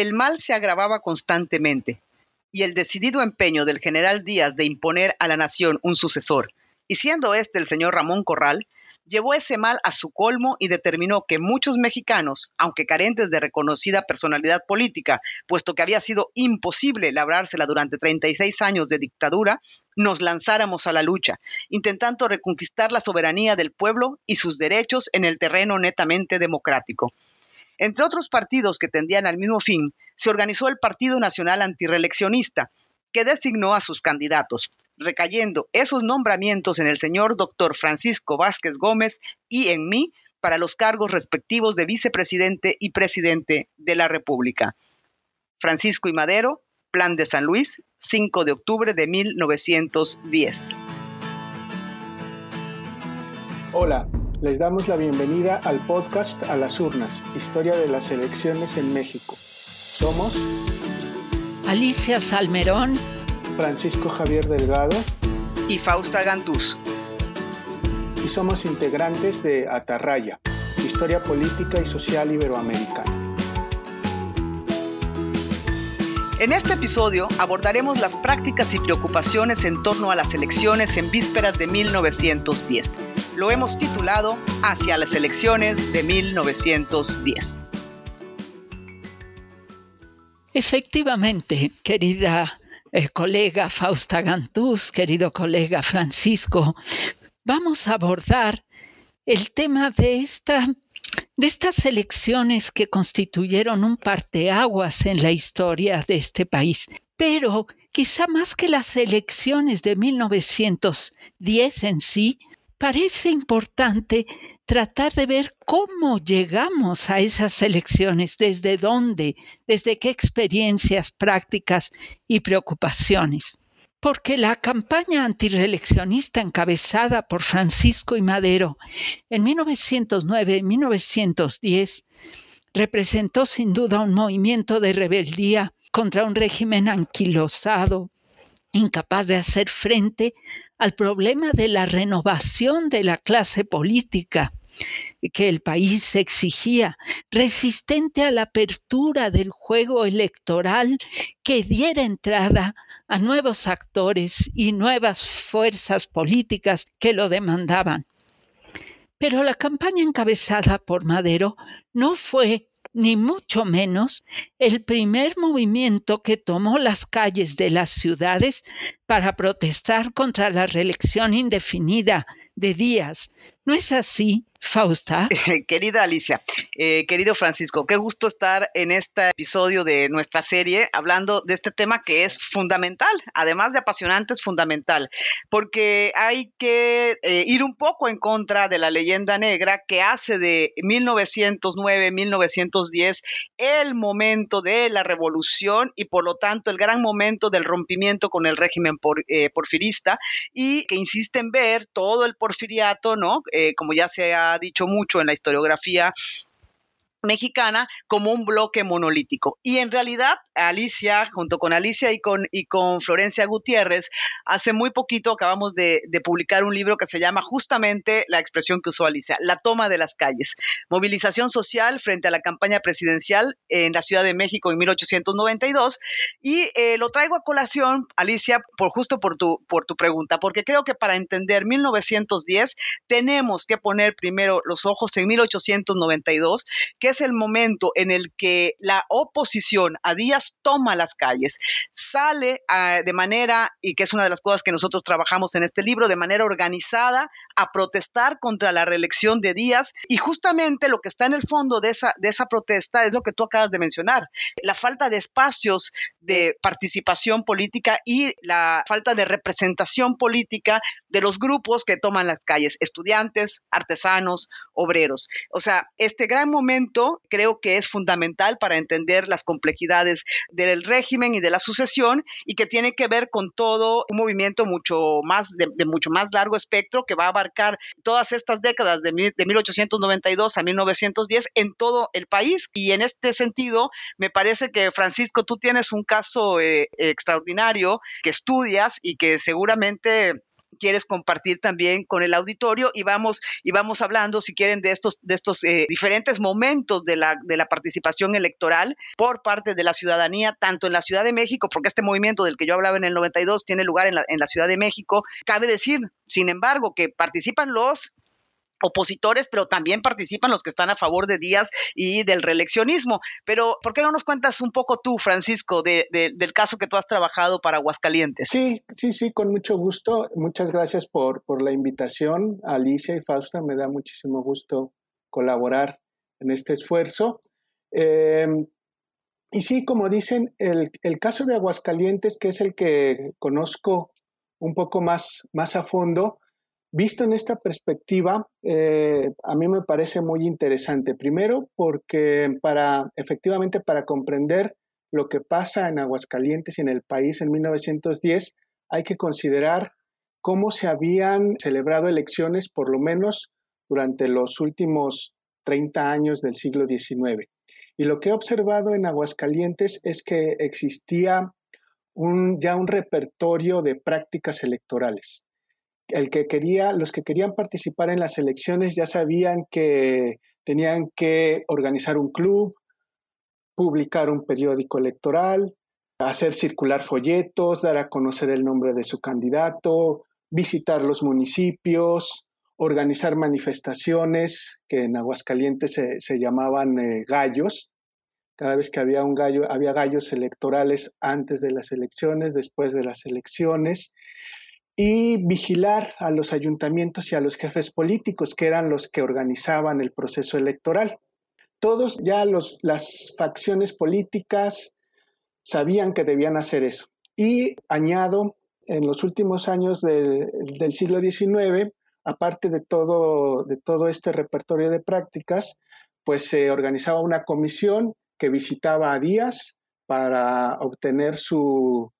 El mal se agravaba constantemente y el decidido empeño del general Díaz de imponer a la nación un sucesor, y siendo este el señor Ramón Corral, llevó ese mal a su colmo y determinó que muchos mexicanos, aunque carentes de reconocida personalidad política, puesto que había sido imposible labrársela durante 36 años de dictadura, nos lanzáramos a la lucha, intentando reconquistar la soberanía del pueblo y sus derechos en el terreno netamente democrático. Entre otros partidos que tendían al mismo fin, se organizó el Partido Nacional Antireeleccionista, que designó a sus candidatos, recayendo esos nombramientos en el señor doctor Francisco Vázquez Gómez y en mí para los cargos respectivos de vicepresidente y presidente de la República. Francisco y Madero, Plan de San Luis, 5 de octubre de 1910. Hola, les damos la bienvenida al podcast A las Urnas, Historia de las Elecciones en México. Somos Alicia Salmerón, Francisco Javier Delgado y Fausta Gantús. Y somos integrantes de Atarraya, Historia Política y Social Iberoamericana. En este episodio abordaremos las prácticas y preocupaciones en torno a las elecciones en vísperas de 1910. Lo hemos titulado Hacia las elecciones de 1910. Efectivamente, querida eh, colega Fausta Gantús, querido colega Francisco, vamos a abordar el tema de esta de estas elecciones que constituyeron un parteaguas en la historia de este país. Pero quizá más que las elecciones de 1910 en sí, parece importante tratar de ver cómo llegamos a esas elecciones, desde dónde, desde qué experiencias, prácticas y preocupaciones. Porque la campaña antireeleccionista encabezada por Francisco y Madero en 1909 y 1910 representó sin duda un movimiento de rebeldía contra un régimen anquilosado, incapaz de hacer frente al problema de la renovación de la clase política que el país exigía, resistente a la apertura del juego electoral que diera entrada a nuevos actores y nuevas fuerzas políticas que lo demandaban. Pero la campaña encabezada por Madero no fue ni mucho menos el primer movimiento que tomó las calles de las ciudades para protestar contra la reelección indefinida de Díaz. ¿No es así? Fausta. Querida Alicia, eh, querido Francisco, qué gusto estar en este episodio de nuestra serie hablando de este tema que es fundamental, además de apasionante, es fundamental, porque hay que eh, ir un poco en contra de la leyenda negra que hace de 1909-1910 el momento de la revolución y por lo tanto el gran momento del rompimiento con el régimen eh, porfirista y que insiste en ver todo el porfiriato, ¿no? Como ya se ha dicho mucho en la historiografía mexicana como un bloque monolítico. Y en realidad, Alicia, junto con Alicia y con, y con Florencia Gutiérrez, hace muy poquito acabamos de, publicar un libro que se llama justamente la expresión que usó Alicia, la toma de las calles, movilización social frente a la campaña presidencial en la Ciudad de México en 1892. Y eh, lo traigo a colación, Alicia, por justo por tu, por tu pregunta, porque creo que para entender 1910 tenemos que poner primero los ojos en 1892, que es el momento en el que la oposición a Díaz toma las calles, sale ah, de manera, y que es una de las cosas que nosotros trabajamos en este libro, de manera organizada a protestar contra la reelección de Díaz. Y justamente lo que está en el fondo de esa, de esa protesta es lo que tú acabas de mencionar, la falta de espacios de participación política y la falta de representación política de los grupos que toman las calles, estudiantes, artesanos, obreros. O sea, este gran momento creo que es fundamental para entender las complejidades del régimen y de la sucesión y que tiene que ver con todo un movimiento mucho más de, mucho más largo espectro que va a abarcar todas estas décadas de, de 1892 a 1910 en todo el país. Y en este sentido me parece que Francisco tú tienes un caso eh, extraordinario que estudias y que seguramente quieres compartir también con el auditorio y vamos y vamos hablando si quieren de estos de estos eh, diferentes momentos de la de la participación electoral por parte de la ciudadanía tanto en la Ciudad de México porque este movimiento del que yo hablaba en el 92 tiene lugar en la, en la Ciudad de México. Cabe decir sin embargo que participan los opositores, pero también participan los que están a favor de Díaz y del reeleccionismo. Pero, ¿por qué no nos cuentas un poco tú, Francisco, de, del caso que tú has trabajado para Aguascalientes? Sí, sí, sí, con mucho gusto. Muchas gracias por, por la invitación. Alicia y Fausta, me da muchísimo gusto colaborar en este esfuerzo. Em, y sí, como dicen, el, el, caso de Aguascalientes, que es el que conozco un poco más, más a fondo, Visto en esta perspectiva, eh, a mí me parece muy interesante. Primero, porque para efectivamente para comprender lo que pasa en Aguascalientes y en el país en 1910, hay que considerar cómo se habían celebrado elecciones, por lo menos durante los últimos 30 años del siglo XIX. Y lo que he observado en Aguascalientes es que existía un, ya un repertorio de prácticas electorales el que quería, los que querían participar en las elecciones ya sabían que tenían que organizar un club, publicar un periódico electoral, hacer circular folletos, dar a conocer el nombre de su candidato, visitar los municipios, organizar manifestaciones que en Aguascalientes se, llamaban eh, gallos. Cada vez que había un gallo, había gallos electorales antes de las elecciones, después de las elecciones y vigilar a los ayuntamientos y a los jefes políticos, que eran los que organizaban el proceso electoral. Todos ya las facciones políticas sabían que debían hacer eso. Y añado, en los últimos años del siglo XIX, aparte de todo, de todo este repertorio de prácticas, pues se organizaba una comisión que visitaba a Díaz para obtener su,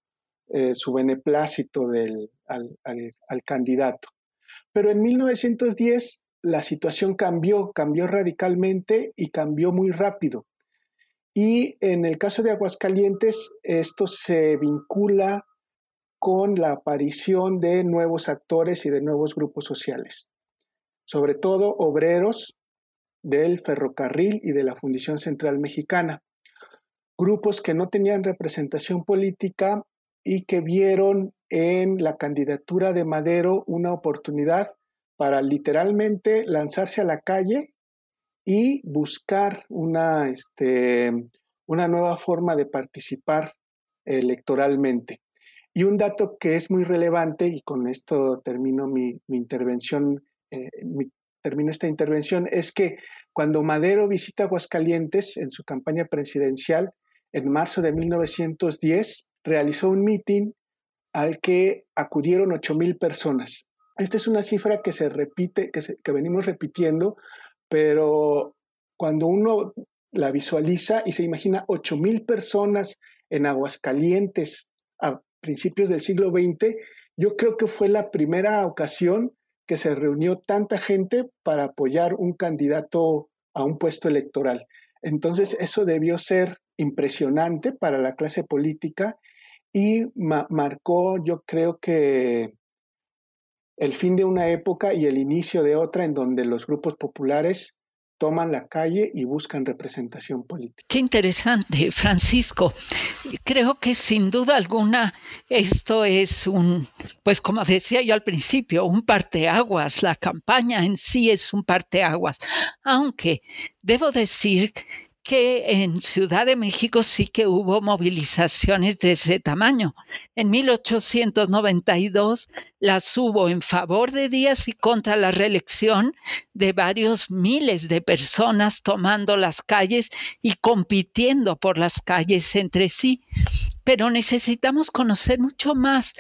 eh, su beneplácito del, al, candidato. Pero en 1910 la situación cambió, cambió radicalmente y cambió muy rápido. Y en el caso de Aguascalientes, esto se vincula con la aparición de nuevos actores y de nuevos grupos sociales, sobre todo obreros del ferrocarril y de la Fundición Central Mexicana, grupos que no tenían representación política y que vieron en la candidatura de Madero una oportunidad para literalmente lanzarse a la calle y buscar una, este, una nueva forma de participar electoralmente. Y un dato que es muy relevante, y con esto termino mi, intervención, eh, termino esta intervención, es que cuando Madero visita Aguascalientes en su campaña presidencial en marzo de 1910, realizó un meeting al que acudieron 8.000 personas. Esta es una cifra que se repite, que, que venimos repitiendo, pero cuando uno la visualiza y se imagina 8.000 personas en Aguascalientes a principios del siglo XX, yo creo que fue la primera ocasión que se reunió tanta gente para apoyar un candidato a un puesto electoral. Entonces eso debió ser impresionante para la clase política y marcó, yo creo que el fin de una época y el inicio de otra en donde los grupos populares toman la calle y buscan representación política. Qué interesante, Francisco. Creo que sin duda alguna esto es un, pues como decía yo al principio, un parteaguas. La campaña en sí es un parteaguas. Aunque debo decir que en Ciudad de México sí que hubo movilizaciones de ese tamaño. En 1892 las hubo en favor de Díaz y contra la reelección de varios miles de personas tomando las calles y compitiendo por las calles entre sí. Pero necesitamos conocer mucho más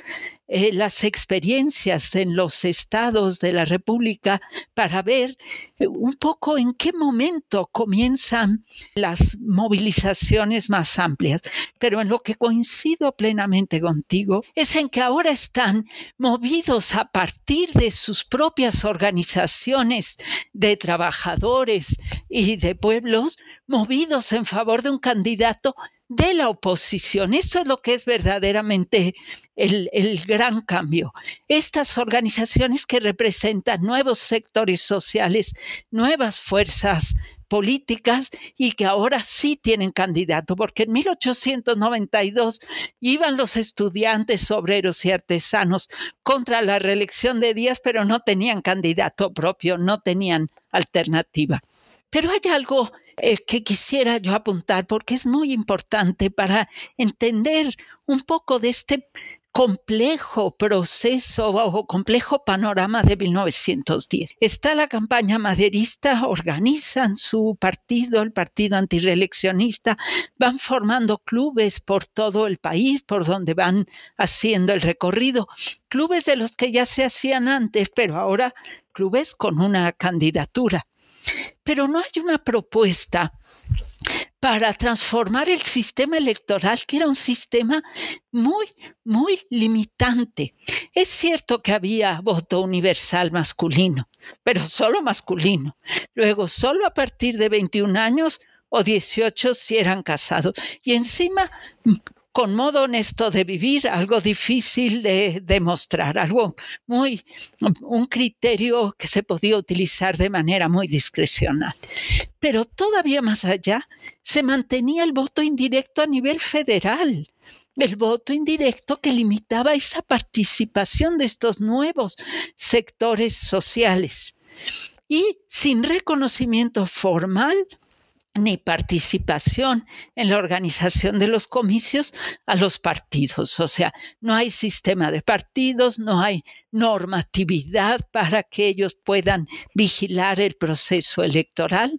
eh, las experiencias en los estados de la República para ver eh, un poco en qué momento comienzan las movilizaciones más amplias. Pero en lo que coincido plenamente es en que ahora están movidos a partir de sus propias organizaciones de trabajadores y de pueblos, movidos en favor de un candidato de la oposición. Esto es lo que es verdaderamente el, el, gran cambio. Estas organizaciones que representan nuevos sectores sociales, nuevas fuerzas políticas y que ahora sí tienen candidato, porque en 1892 iban los estudiantes, obreros y artesanos contra la reelección de Díaz, pero no tenían candidato propio, no tenían alternativa. Pero hay algo eh, que quisiera yo apuntar porque es muy importante para entender un poco de este complejo proceso o complejo panorama de 1910. Está la campaña maderista, organizan su partido, el partido antireeleccionista, van formando clubes por todo el país, por donde van haciendo el recorrido, clubes de los que ya se hacían antes, pero ahora clubes con una candidatura. Pero no hay una propuesta para transformar el sistema electoral, que era un sistema muy, muy limitante. Es cierto que había voto universal masculino, pero solo masculino. Luego, solo a partir de 21 años o 18 si eran casados. Y encima con modo honesto de vivir, algo difícil de demostrar, algo muy, un criterio que se podía utilizar de manera muy discrecional. Pero todavía más allá, se mantenía el voto indirecto a nivel federal el voto indirecto que limitaba esa participación de estos nuevos sectores sociales. Y sin reconocimiento formal ni participación en la organización de los comicios a los partidos. O sea, no hay sistema de partidos, no hay normatividad para que ellos puedan vigilar el proceso electoral.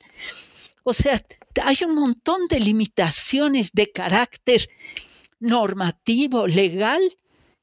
O sea, hay un montón de limitaciones de carácter normativo, legal,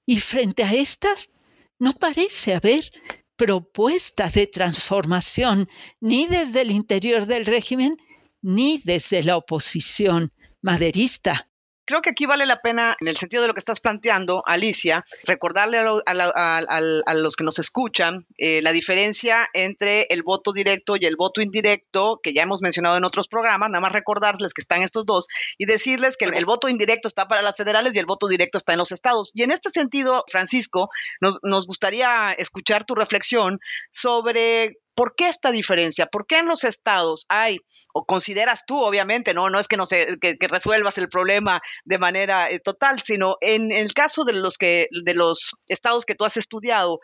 y frente a estas no parece haber propuesta de transformación ni desde el interior del régimen ni desde la oposición maderista. Creo que aquí vale la pena, en el sentido de lo que estás planteando, Alicia, recordarle a, los que nos escuchan eh, la diferencia entre el voto directo y el voto indirecto, que ya hemos mencionado en otros programas, nada más recordarles que están estos dos y decirles que el, voto indirecto está para las federales y el voto directo está en los estados. Y en este sentido, Francisco, nos, nos gustaría escuchar tu reflexión sobre ¿Por qué esta diferencia? ¿Por qué en los estados hay, o consideras tú, obviamente, no, no es que, no se, que, resuelvas el problema de manera eh, total, sino en el caso de los, que, de los estados que tú has estudiado,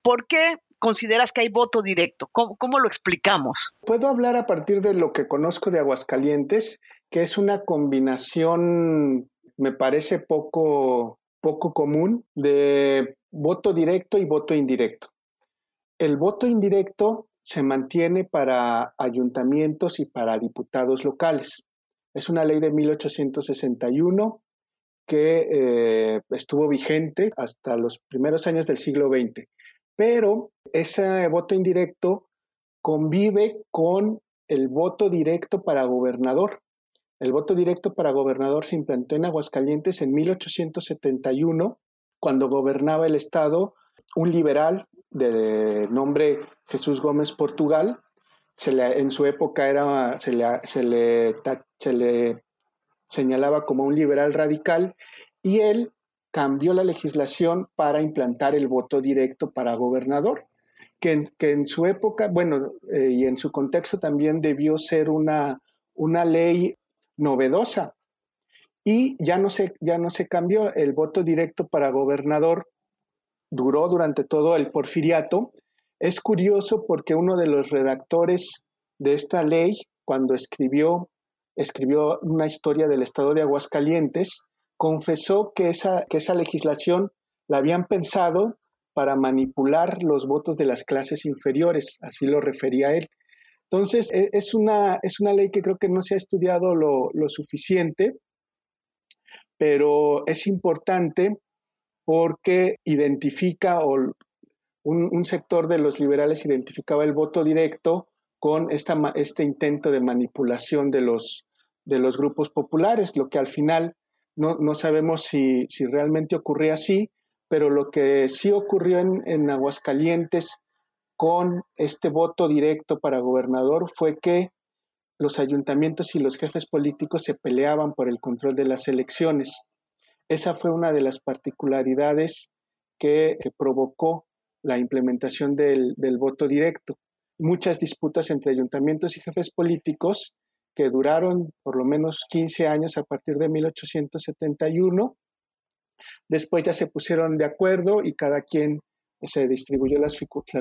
¿por qué consideras que hay voto directo? ¿Cómo, ¿Cómo, lo explicamos? Puedo hablar a partir de lo que conozco de Aguascalientes, que es una combinación, me parece poco, poco común, de voto directo y voto indirecto. El voto indirecto se mantiene para ayuntamientos y para diputados locales. Es una ley de 1861 que eh, estuvo vigente hasta los primeros años del siglo XX. Pero ese voto indirecto convive con el voto directo para gobernador. El voto directo para gobernador se implantó en Aguascalientes en 1871, cuando gobernaba el estado un liberal de nombre Jesús Gómez Portugal. Se en su época era, se, le, se, le, se le señalaba como un liberal radical y él cambió la legislación para implantar el voto directo para gobernador, que en, que en su época, bueno, eh, y en su contexto también debió ser una, una ley novedosa. Y ya no, se, ya no se cambió el voto directo para gobernador, duró durante todo el porfiriato. Es curioso porque uno de los redactores de esta ley, cuando escribió, escribió una historia del estado de Aguascalientes, confesó que esa, que esa legislación la habían pensado para manipular los votos de las clases inferiores, así lo refería él. Entonces, e, es una, es una ley que creo que no se ha estudiado lo, lo suficiente, pero es importante porque identifica o un, sector de los liberales identificaba el voto directo con esta, este intento de manipulación de los, de los grupos populares, lo que al final no, no sabemos si, si, realmente ocurría así, pero lo que sí ocurrió en, en Aguascalientes con este voto directo para gobernador fue que los ayuntamientos y los jefes políticos se peleaban por el control de las elecciones. Esa fue una de las particularidades que, provocó la implementación del, del voto directo. Muchas disputas entre ayuntamientos y jefes políticos que duraron por lo menos 15 años a partir de 1871. Después ya se pusieron de acuerdo y cada quien se distribuyó las,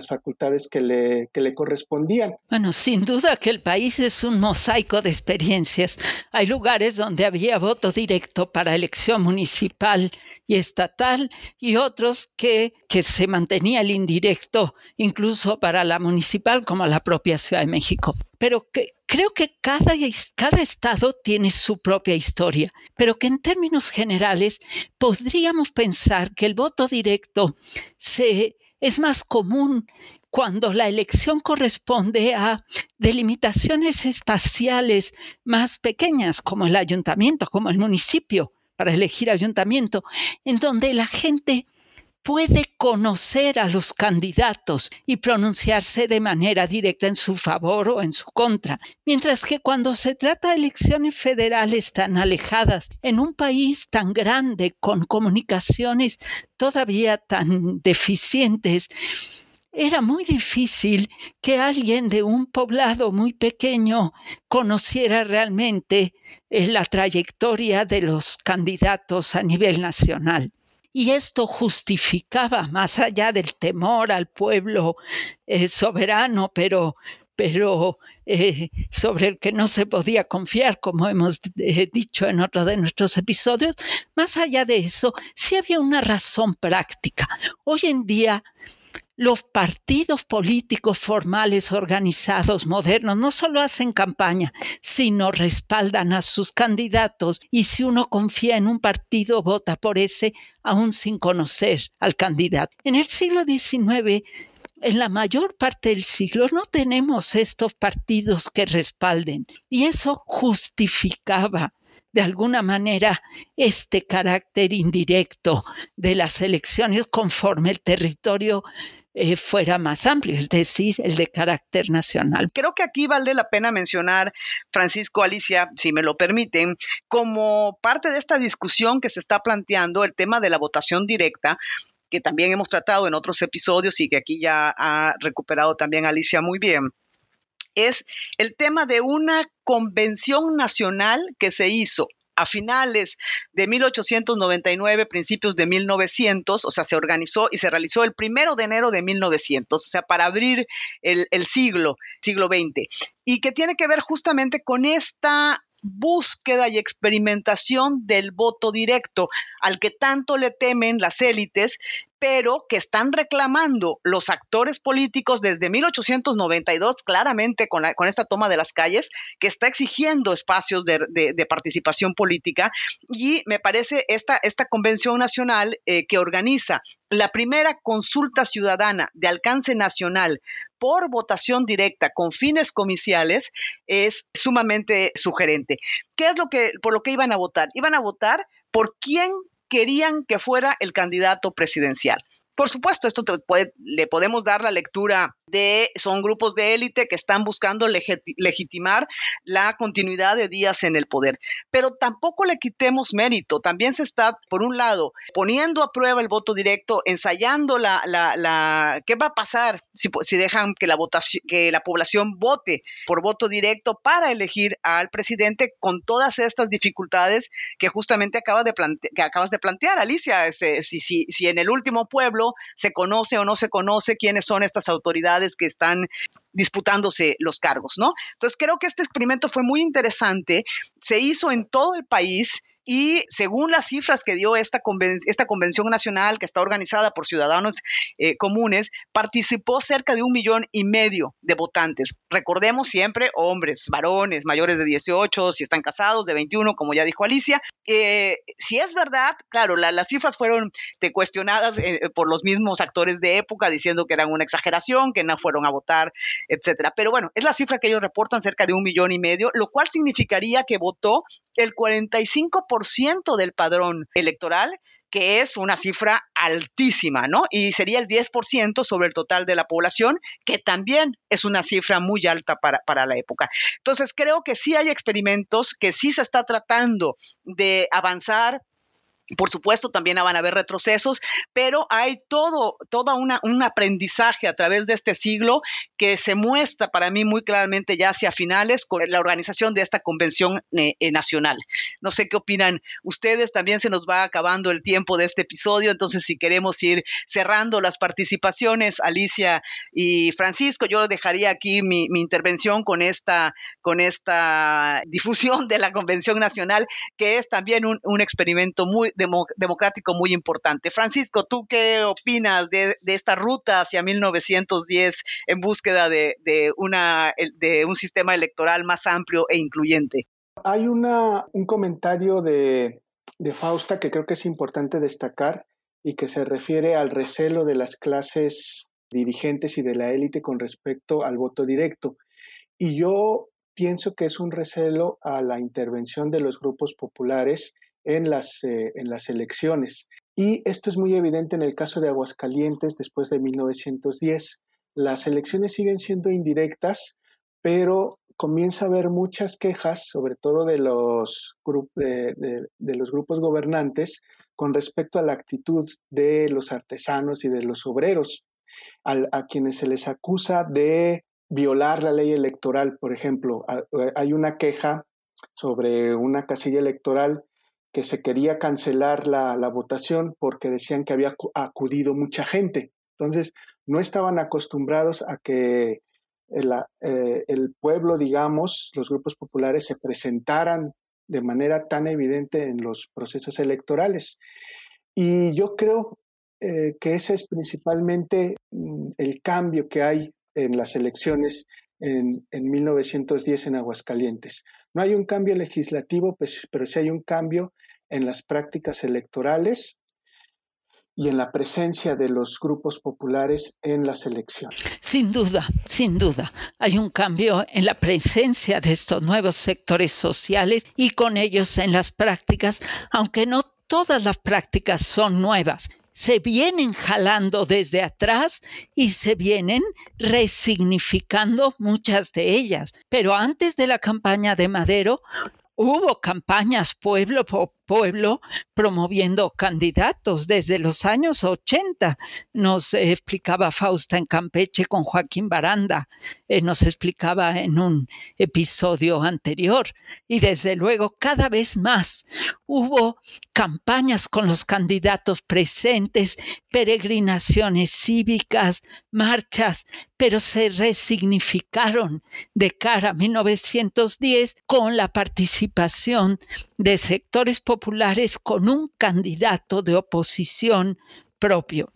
facultades que le, que le correspondían. Bueno, sin duda que el país es un mosaico de experiencias. Hay lugares donde había voto directo para elección municipal y estatal y otros que, que se mantenía el indirecto incluso para la municipal como la propia Ciudad de México. Pero que, creo que cada, estado tiene su propia historia, pero que en términos generales podríamos pensar que el voto directo es más común cuando la elección corresponde a delimitaciones espaciales más pequeñas, como el ayuntamiento, como el municipio, para elegir ayuntamiento, en donde la gente puede conocer a los candidatos y pronunciarse de manera directa en su favor o en su contra, mientras que cuando se trata de elecciones federales tan alejadas, en un país tan grande, con comunicaciones todavía tan deficientes, era muy difícil que alguien de un poblado muy pequeño conociera realmente eh, la trayectoria de los candidatos a nivel nacional. Y esto justificaba, más allá del temor al pueblo eh, soberano, pero, pero eh, sobre el que no se podía confiar, como hemos dicho en otro de nuestros episodios, más allá de eso, sí había una razón práctica. Hoy en día los partidos políticos formales organizados modernos no solo hacen campaña, sino respaldan a sus candidatos y si uno confía en un partido, vota por ese aún sin conocer al candidato. En el siglo XIX en la mayor parte del siglo no tenemos estos partidos que respalden y eso justificaba de alguna manera este carácter indirecto de las elecciones conforme el territorio eh, fuera más amplio, es decir, el de carácter nacional. Creo que aquí vale la pena mencionar, Francisco Alicia, si me lo permiten, como parte de esta discusión que se está planteando el tema de la votación directa, que también hemos tratado en otros episodios y que aquí ya ha recuperado también Alicia muy bien es el tema de una convención nacional que se hizo a finales de 1899, principios de 1900, o sea, se organizó y se realizó el primero de enero de 1900, o sea, para abrir el, el siglo, siglo XX, y que tiene que ver justamente con esta búsqueda y experimentación del voto directo, al que tanto le temen las élites pero que están reclamando los actores políticos desde 1892, claramente con, esta toma de las calles, que está exigiendo espacios de, participación política. Y me parece esta, esta convención nacional eh, que organiza la primera consulta ciudadana de alcance nacional por votación directa con fines comiciales es sumamente sugerente. ¿Qué es lo que por lo que iban a votar? Iban a votar por quién querían que fuera el candidato presidencial. Por supuesto, esto le podemos dar la lectura de, son grupos de élite que están buscando legitimar la continuidad de Díaz en el poder. Pero tampoco le quitemos mérito. También se está, por un lado, poniendo a prueba el voto directo, ensayando la, la, qué va a pasar si, si dejan que la votación, que la población vote por voto directo para elegir al presidente con todas estas dificultades que justamente acaba de que acabas de plantear, Alicia. Si, si, si en el último pueblo se conoce o no se conoce quiénes son estas autoridades que están disputándose los cargos, ¿no? Entonces creo que este experimento fue muy interesante, se hizo en todo el país y según las cifras que dio esta, esta convención nacional que está organizada por ciudadanos eh, comunes, participó cerca de un millón y medio de votantes. Recordemos siempre hombres, varones, mayores de 18, si están casados, de 21, como ya dijo Alicia. Eh, si es verdad, claro, las cifras fueron cuestionadas eh, por los mismos actores de época diciendo que eran una exageración, que no fueron a votar, etcétera. Pero bueno, es la cifra que ellos reportan, cerca de un millón y medio, lo cual significaría que votó el 45% del padrón electoral que es una cifra altísima, ¿no? Y sería el 10% sobre el total de la población, que también es una cifra muy alta para, para la época. Entonces, creo que sí hay experimentos, que sí se está tratando de avanzar por supuesto, también van a haber retrocesos, pero hay todo, toda una, un aprendizaje a través de este siglo que se muestra para mí muy claramente ya hacia finales con la organización de esta convención eh, eh, nacional. No sé qué opinan ustedes, también se nos va acabando el tiempo de este episodio, entonces si queremos ir cerrando las participaciones, Alicia y Francisco, yo dejaría aquí mi, intervención con esta, con esta difusión de la convención nacional, que es también un, un experimento muy democrático muy importante. Francisco, ¿tú qué opinas de, esta ruta hacia 1910 en búsqueda de, una, de un sistema electoral más amplio e incluyente? Hay una, un comentario de, de Fausta que creo que es importante destacar y que se refiere al recelo de las clases dirigentes y de la élite con respecto al voto directo. Y yo pienso que es un recelo a la intervención de los grupos populares en las, eh, en las elecciones. Y esto es muy evidente en el caso de Aguascalientes después de 1910. Las elecciones siguen siendo indirectas, pero comienza a haber muchas quejas, sobre todo de los, de, los grupos gobernantes, con respecto a la actitud de los artesanos y de los obreros, a quienes se les acusa de violar la ley electoral. Por ejemplo, hay una queja sobre una casilla electoral que se quería cancelar la, votación porque decían que había acudido mucha gente. Entonces, no estaban acostumbrados a que el, eh, el, pueblo, digamos, los grupos populares se presentaran de manera tan evidente en los procesos electorales. Y yo creo eh, que ese es principalmente mm, el cambio que hay en las elecciones en, en, 1910 en Aguascalientes. No hay un cambio legislativo, pues, pero sí hay un cambio en las prácticas electorales y en la presencia de los grupos populares en las elecciones. Sin duda, sin duda. Hay un cambio en la presencia de estos nuevos sectores sociales y con ellos en las prácticas, aunque no todas las prácticas son nuevas se vienen jalando desde atrás y se vienen resignificando muchas de ellas. Pero antes de la campaña de Madero hubo campañas pueblo por pueblo promoviendo candidatos desde los años 80. Nos explicaba Fausta en Campeche con Joaquín Baranda, eh, nos explicaba en un episodio anterior. Y desde luego cada vez más hubo campañas con los candidatos presentes, peregrinaciones cívicas, marchas, pero se resignificaron de cara a 1910 con la participación de sectores populares con un candidato de oposición propio.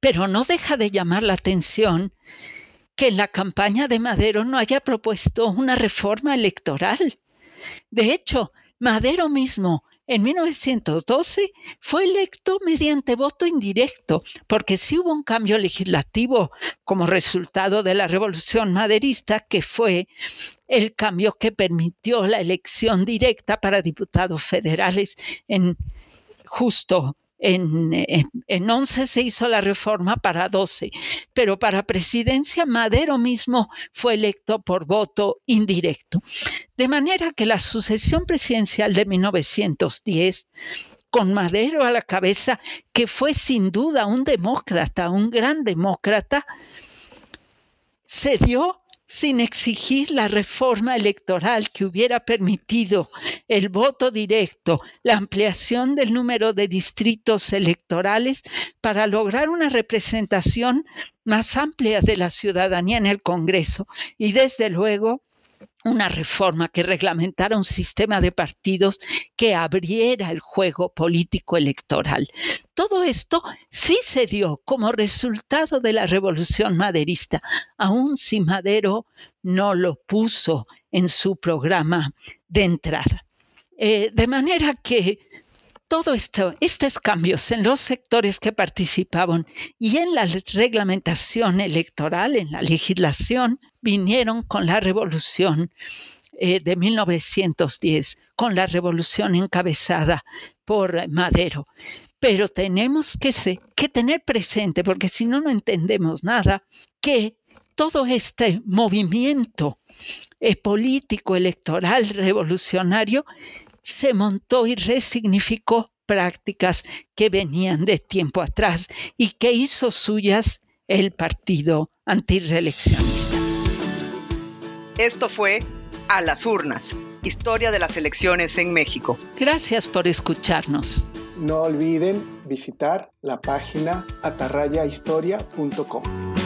Pero no deja de llamar la atención que en la campaña de Madero no haya propuesto una reforma electoral. De hecho, Madero mismo en 1912 fue electo mediante voto indirecto, porque sí hubo un cambio legislativo como resultado de la revolución maderista, que fue el cambio que permitió la elección directa para diputados federales en justo en, en, 11 se hizo la reforma para 12, pero para presidencia Madero mismo fue electo por voto indirecto. De manera que la sucesión presidencial de 1910 con Madero a la cabeza, que fue sin duda un demócrata, un gran demócrata, se dio sin exigir la reforma electoral que hubiera permitido el voto directo, la ampliación del número de distritos electorales para lograr una representación más amplia de la ciudadanía en el Congreso. Y desde luego una reforma que reglamentara un sistema de partidos que abriera el juego político electoral. Todo esto sí se dio como resultado de la revolución maderista, aun si Madero no lo puso en su programa de entrada. Eh, de manera que todo esto, estos cambios en los sectores que participaban y en la reglamentación electoral, en la legislación, vinieron con la revolución eh, de 1910, con la revolución encabezada por Madero. pero tenemos que, tener presente, porque si no, no entendemos nada, que todo este movimiento eh, político, electoral, revolucionario, se montó y resignificó prácticas que venían de tiempo atrás y que hizo suyas el partido antireeleccionista. Esto fue A las urnas, historia de las elecciones en México. Gracias por escucharnos. No olviden visitar la página atarrayahistoria.com.